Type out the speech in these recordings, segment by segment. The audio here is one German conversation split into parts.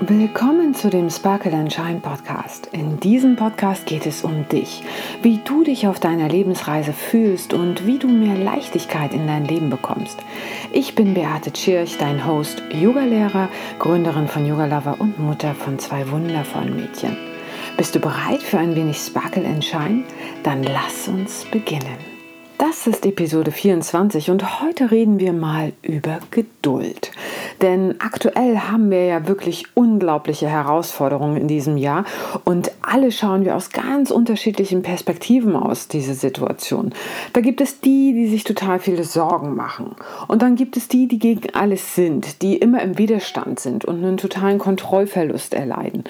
Willkommen zu dem Sparkle and Shine Podcast. In diesem Podcast geht es um dich, wie du dich auf deiner Lebensreise fühlst und wie du mehr Leichtigkeit in dein Leben bekommst. Ich bin Beate Tschirch, dein Host, Yogalehrer, Gründerin von Yoga Lover und Mutter von zwei wundervollen Mädchen. Bist du bereit für ein wenig Sparkle and Shine? Dann lass uns beginnen. Das ist Episode 24 und heute reden wir mal über Geduld. Denn aktuell haben wir ja wirklich unglaubliche Herausforderungen in diesem Jahr und alle schauen wir aus ganz unterschiedlichen Perspektiven aus diese Situation. Da gibt es die, die sich total viele Sorgen machen und dann gibt es die, die gegen alles sind, die immer im Widerstand sind und einen totalen Kontrollverlust erleiden.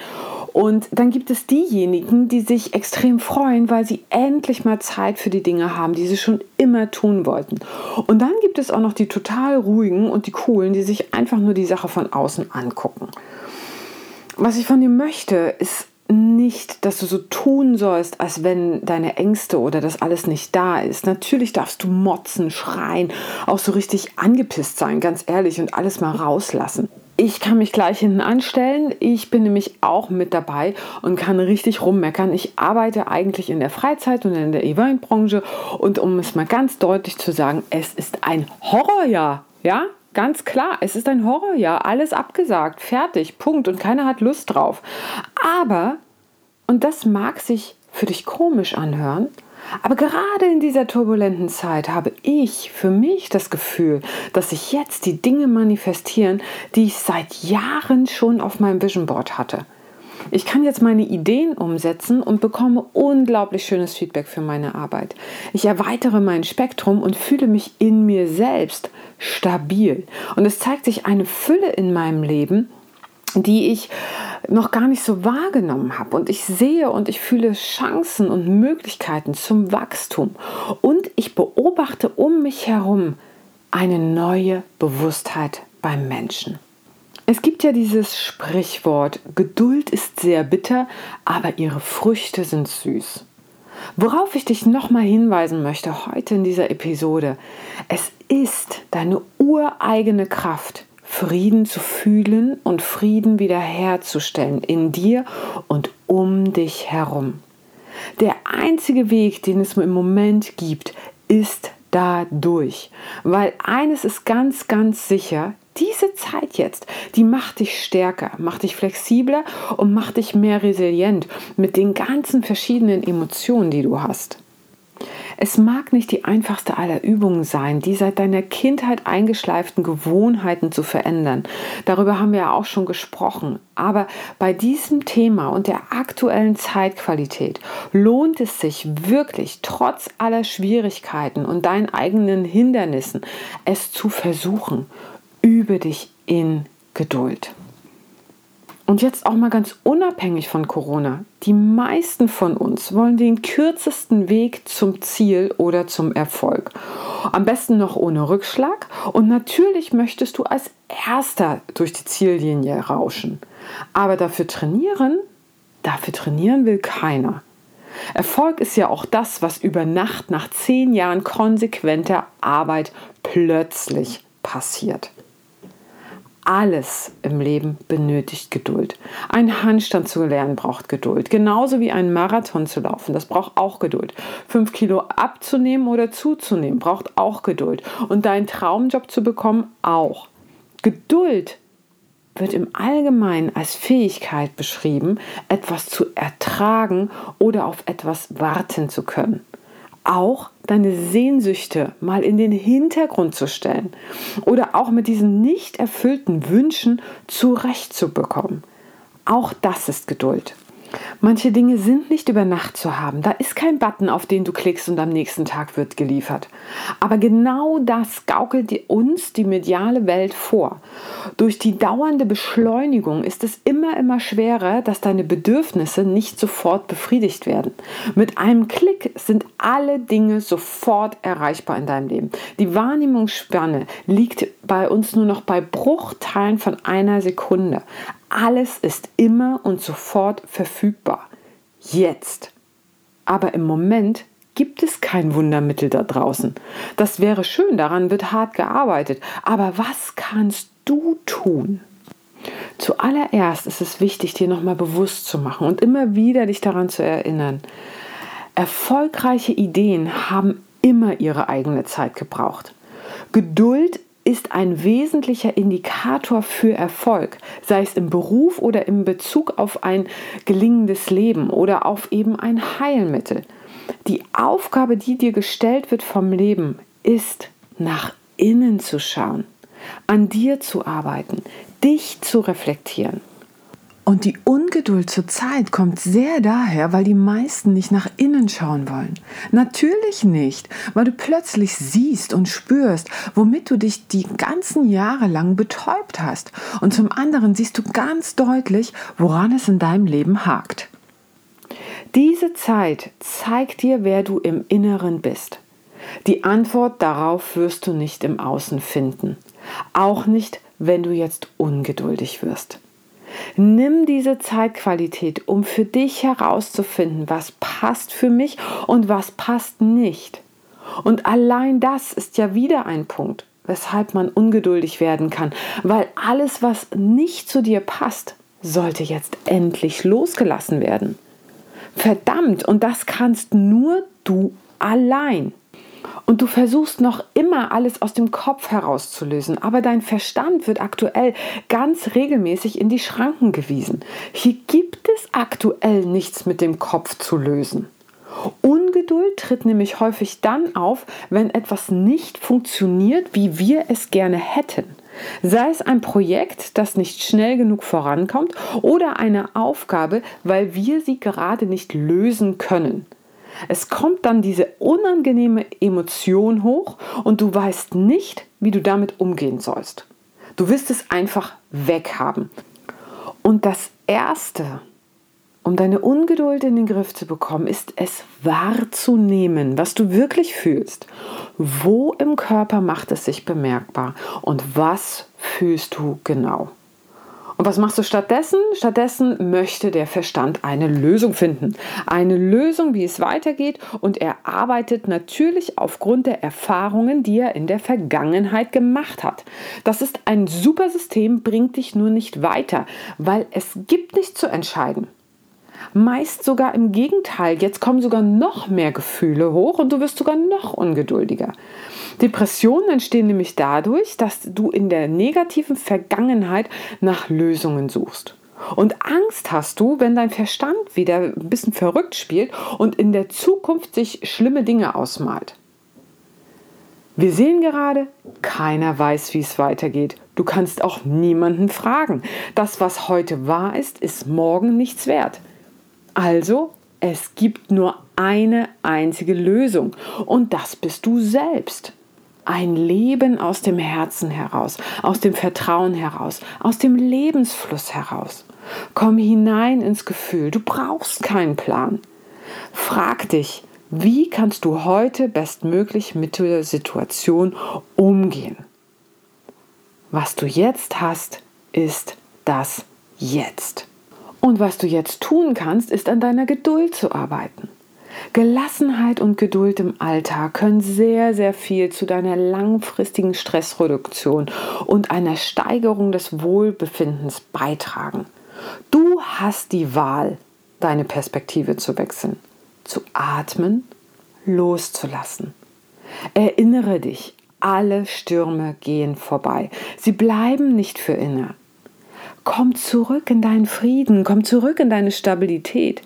Und dann gibt es diejenigen, die sich extrem freuen, weil sie endlich mal Zeit für die Dinge haben, die sie schon immer tun wollten. Und dann gibt es auch noch die total ruhigen und die coolen, die sich einfach nur die Sache von außen angucken. Was ich von dir möchte, ist nicht, dass du so tun sollst, als wenn deine Ängste oder das alles nicht da ist. Natürlich darfst du motzen, schreien, auch so richtig angepisst sein, ganz ehrlich, und alles mal rauslassen. Ich kann mich gleich hinten anstellen. Ich bin nämlich auch mit dabei und kann richtig rummeckern. Ich arbeite eigentlich in der Freizeit und in der Eventbranche. Und um es mal ganz deutlich zu sagen, es ist ein Horrorjahr. Ja, ganz klar, es ist ein Horrorjahr. Alles abgesagt, fertig, Punkt. Und keiner hat Lust drauf. Aber, und das mag sich für dich komisch anhören, aber gerade in dieser turbulenten Zeit habe ich für mich das Gefühl, dass sich jetzt die Dinge manifestieren, die ich seit Jahren schon auf meinem Vision Board hatte. Ich kann jetzt meine Ideen umsetzen und bekomme unglaublich schönes Feedback für meine Arbeit. Ich erweitere mein Spektrum und fühle mich in mir selbst stabil. Und es zeigt sich eine Fülle in meinem Leben, die ich noch gar nicht so wahrgenommen habe. Und ich sehe und ich fühle Chancen und Möglichkeiten zum Wachstum. Und ich beobachte um mich herum eine neue Bewusstheit beim Menschen. Es gibt ja dieses Sprichwort, Geduld ist sehr bitter, aber ihre Früchte sind süß. Worauf ich dich nochmal hinweisen möchte heute in dieser Episode, es ist deine ureigene Kraft, Frieden zu fühlen und Frieden wiederherzustellen in dir und um dich herum. Der einzige Weg, den es im Moment gibt, ist dadurch. Weil eines ist ganz, ganz sicher, diese Zeit jetzt, die macht dich stärker, macht dich flexibler und macht dich mehr resilient mit den ganzen verschiedenen Emotionen, die du hast. Es mag nicht die einfachste aller Übungen sein, die seit deiner Kindheit eingeschleiften Gewohnheiten zu verändern. Darüber haben wir ja auch schon gesprochen. Aber bei diesem Thema und der aktuellen Zeitqualität lohnt es sich wirklich, trotz aller Schwierigkeiten und deinen eigenen Hindernissen, es zu versuchen. Übe dich in Geduld. Und jetzt auch mal ganz unabhängig von Corona. Die meisten von uns wollen den kürzesten Weg zum Ziel oder zum Erfolg. Am besten noch ohne Rückschlag. Und natürlich möchtest du als erster durch die Ziellinie rauschen. Aber dafür trainieren, dafür trainieren will keiner. Erfolg ist ja auch das, was über Nacht nach zehn Jahren konsequenter Arbeit plötzlich passiert. Alles im Leben benötigt Geduld. Ein Handstand zu lernen braucht Geduld. Genauso wie ein Marathon zu laufen. Das braucht auch Geduld. Fünf Kilo abzunehmen oder zuzunehmen braucht auch Geduld. Und deinen Traumjob zu bekommen auch. Geduld wird im Allgemeinen als Fähigkeit beschrieben, etwas zu ertragen oder auf etwas warten zu können auch deine Sehnsüchte mal in den Hintergrund zu stellen oder auch mit diesen nicht erfüllten Wünschen zurechtzubekommen. Auch das ist Geduld. Manche Dinge sind nicht über Nacht zu haben. Da ist kein Button, auf den du klickst und am nächsten Tag wird geliefert. Aber genau das gaukelt uns die mediale Welt vor. Durch die dauernde Beschleunigung ist es immer, immer schwerer, dass deine Bedürfnisse nicht sofort befriedigt werden. Mit einem Klick sind alle Dinge sofort erreichbar in deinem Leben. Die Wahrnehmungsspanne liegt bei uns nur noch bei Bruchteilen von einer Sekunde. Alles ist immer und sofort verfügbar. Jetzt. Aber im Moment gibt es kein Wundermittel da draußen. Das wäre schön, daran wird hart gearbeitet. Aber was kannst du tun? Zuallererst ist es wichtig, dir nochmal bewusst zu machen und immer wieder dich daran zu erinnern. Erfolgreiche Ideen haben immer ihre eigene Zeit gebraucht. Geduld ist ein wesentlicher Indikator für Erfolg, sei es im Beruf oder im Bezug auf ein gelingendes Leben oder auf eben ein Heilmittel. Die Aufgabe, die dir gestellt wird vom Leben, ist nach innen zu schauen, an dir zu arbeiten, dich zu reflektieren. Und die Ungeduld zur Zeit kommt sehr daher, weil die meisten nicht nach innen schauen wollen. Natürlich nicht, weil du plötzlich siehst und spürst, womit du dich die ganzen Jahre lang betäubt hast. Und zum anderen siehst du ganz deutlich, woran es in deinem Leben hakt. Diese Zeit zeigt dir, wer du im Inneren bist. Die Antwort darauf wirst du nicht im Außen finden. Auch nicht, wenn du jetzt ungeduldig wirst. Nimm diese Zeitqualität, um für dich herauszufinden, was passt für mich und was passt nicht. Und allein das ist ja wieder ein Punkt, weshalb man ungeduldig werden kann, weil alles, was nicht zu dir passt, sollte jetzt endlich losgelassen werden. Verdammt, und das kannst nur du allein. Und du versuchst noch immer alles aus dem Kopf herauszulösen, aber dein Verstand wird aktuell ganz regelmäßig in die Schranken gewiesen. Hier gibt es aktuell nichts mit dem Kopf zu lösen. Ungeduld tritt nämlich häufig dann auf, wenn etwas nicht funktioniert, wie wir es gerne hätten. Sei es ein Projekt, das nicht schnell genug vorankommt oder eine Aufgabe, weil wir sie gerade nicht lösen können. Es kommt dann diese unangenehme Emotion hoch und du weißt nicht, wie du damit umgehen sollst. Du wirst es einfach weghaben. Und das Erste, um deine Ungeduld in den Griff zu bekommen, ist es wahrzunehmen, was du wirklich fühlst. Wo im Körper macht es sich bemerkbar und was fühlst du genau? Und was machst du stattdessen? Stattdessen möchte der Verstand eine Lösung finden. Eine Lösung, wie es weitergeht. Und er arbeitet natürlich aufgrund der Erfahrungen, die er in der Vergangenheit gemacht hat. Das ist ein super System, bringt dich nur nicht weiter, weil es gibt nichts zu entscheiden. Meist sogar im Gegenteil. Jetzt kommen sogar noch mehr Gefühle hoch und du wirst sogar noch ungeduldiger. Depressionen entstehen nämlich dadurch, dass du in der negativen Vergangenheit nach Lösungen suchst. Und Angst hast du, wenn dein Verstand wieder ein bisschen verrückt spielt und in der Zukunft sich schlimme Dinge ausmalt. Wir sehen gerade, keiner weiß, wie es weitergeht. Du kannst auch niemanden fragen. Das, was heute wahr ist, ist morgen nichts wert. Also, es gibt nur eine einzige Lösung und das bist du selbst. Ein Leben aus dem Herzen heraus, aus dem Vertrauen heraus, aus dem Lebensfluss heraus. Komm hinein ins Gefühl, du brauchst keinen Plan. Frag dich, wie kannst du heute bestmöglich mit der Situation umgehen? Was du jetzt hast, ist das Jetzt. Und was du jetzt tun kannst, ist an deiner Geduld zu arbeiten. Gelassenheit und Geduld im Alltag können sehr, sehr viel zu deiner langfristigen Stressreduktion und einer Steigerung des Wohlbefindens beitragen. Du hast die Wahl, deine Perspektive zu wechseln, zu atmen, loszulassen. Erinnere dich, alle Stürme gehen vorbei. Sie bleiben nicht für immer. Komm zurück in deinen Frieden, komm zurück in deine Stabilität.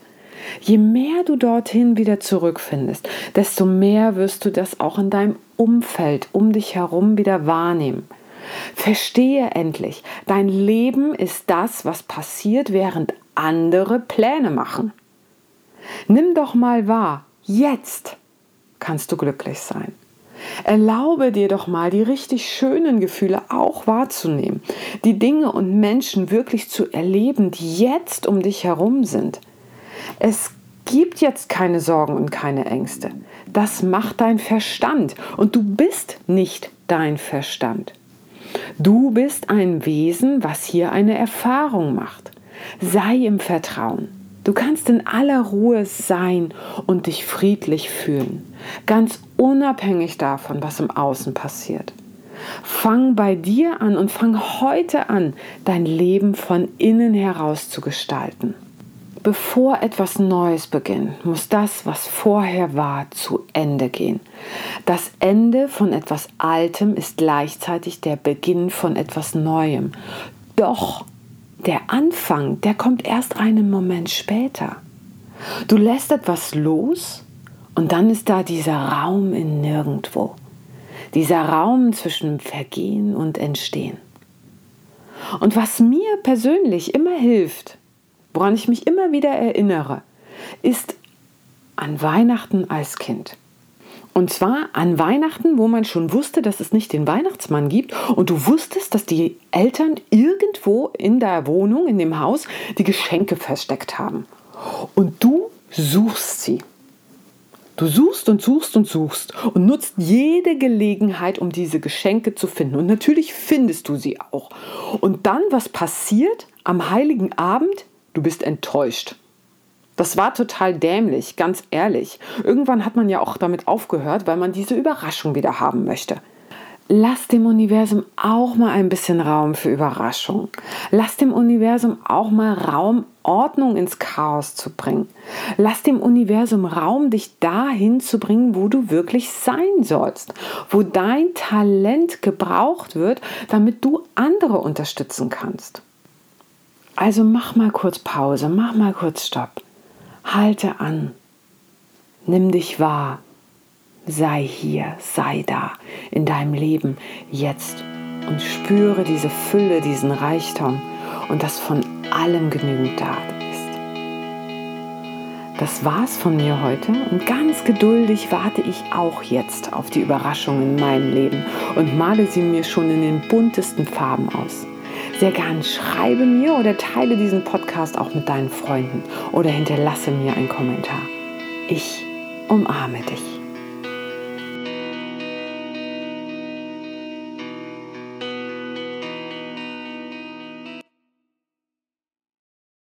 Je mehr du dorthin wieder zurückfindest, desto mehr wirst du das auch in deinem Umfeld um dich herum wieder wahrnehmen. Verstehe endlich, dein Leben ist das, was passiert, während andere Pläne machen. Nimm doch mal wahr, jetzt kannst du glücklich sein. Erlaube dir doch mal, die richtig schönen Gefühle auch wahrzunehmen, die Dinge und Menschen wirklich zu erleben, die jetzt um dich herum sind. Es gibt jetzt keine Sorgen und keine Ängste. Das macht dein Verstand und du bist nicht dein Verstand. Du bist ein Wesen, was hier eine Erfahrung macht. Sei im Vertrauen. Du kannst in aller Ruhe sein und dich friedlich fühlen, ganz unabhängig davon, was im Außen passiert. Fang bei dir an und fang heute an, dein Leben von innen heraus zu gestalten. Bevor etwas Neues beginnt, muss das, was vorher war, zu Ende gehen. Das Ende von etwas Altem ist gleichzeitig der Beginn von etwas Neuem. Doch der Anfang, der kommt erst einen Moment später. Du lässt etwas los und dann ist da dieser Raum in Nirgendwo. Dieser Raum zwischen Vergehen und Entstehen. Und was mir persönlich immer hilft, woran ich mich immer wieder erinnere, ist an Weihnachten als Kind. Und zwar an Weihnachten, wo man schon wusste, dass es nicht den Weihnachtsmann gibt und du wusstest, dass die Eltern irgendwo in der Wohnung, in dem Haus, die Geschenke versteckt haben. Und du suchst sie. Du suchst und suchst und suchst und nutzt jede Gelegenheit, um diese Geschenke zu finden. Und natürlich findest du sie auch. Und dann, was passiert am heiligen Abend? Du bist enttäuscht. Das war total dämlich, ganz ehrlich. Irgendwann hat man ja auch damit aufgehört, weil man diese Überraschung wieder haben möchte. Lass dem Universum auch mal ein bisschen Raum für Überraschung. Lass dem Universum auch mal Raum, Ordnung ins Chaos zu bringen. Lass dem Universum Raum, dich dahin zu bringen, wo du wirklich sein sollst, wo dein Talent gebraucht wird, damit du andere unterstützen kannst. Also mach mal kurz Pause, mach mal kurz Stopp. Halte an. Nimm dich wahr sei hier, sei da in deinem Leben jetzt und spüre diese Fülle, diesen Reichtum und dass von allem genügend da ist. Das war's von mir heute und ganz geduldig warte ich auch jetzt auf die Überraschung in meinem Leben und male sie mir schon in den buntesten Farben aus. Sehr gern schreibe mir oder teile diesen Podcast auch mit deinen Freunden oder hinterlasse mir einen Kommentar. Ich umarme dich.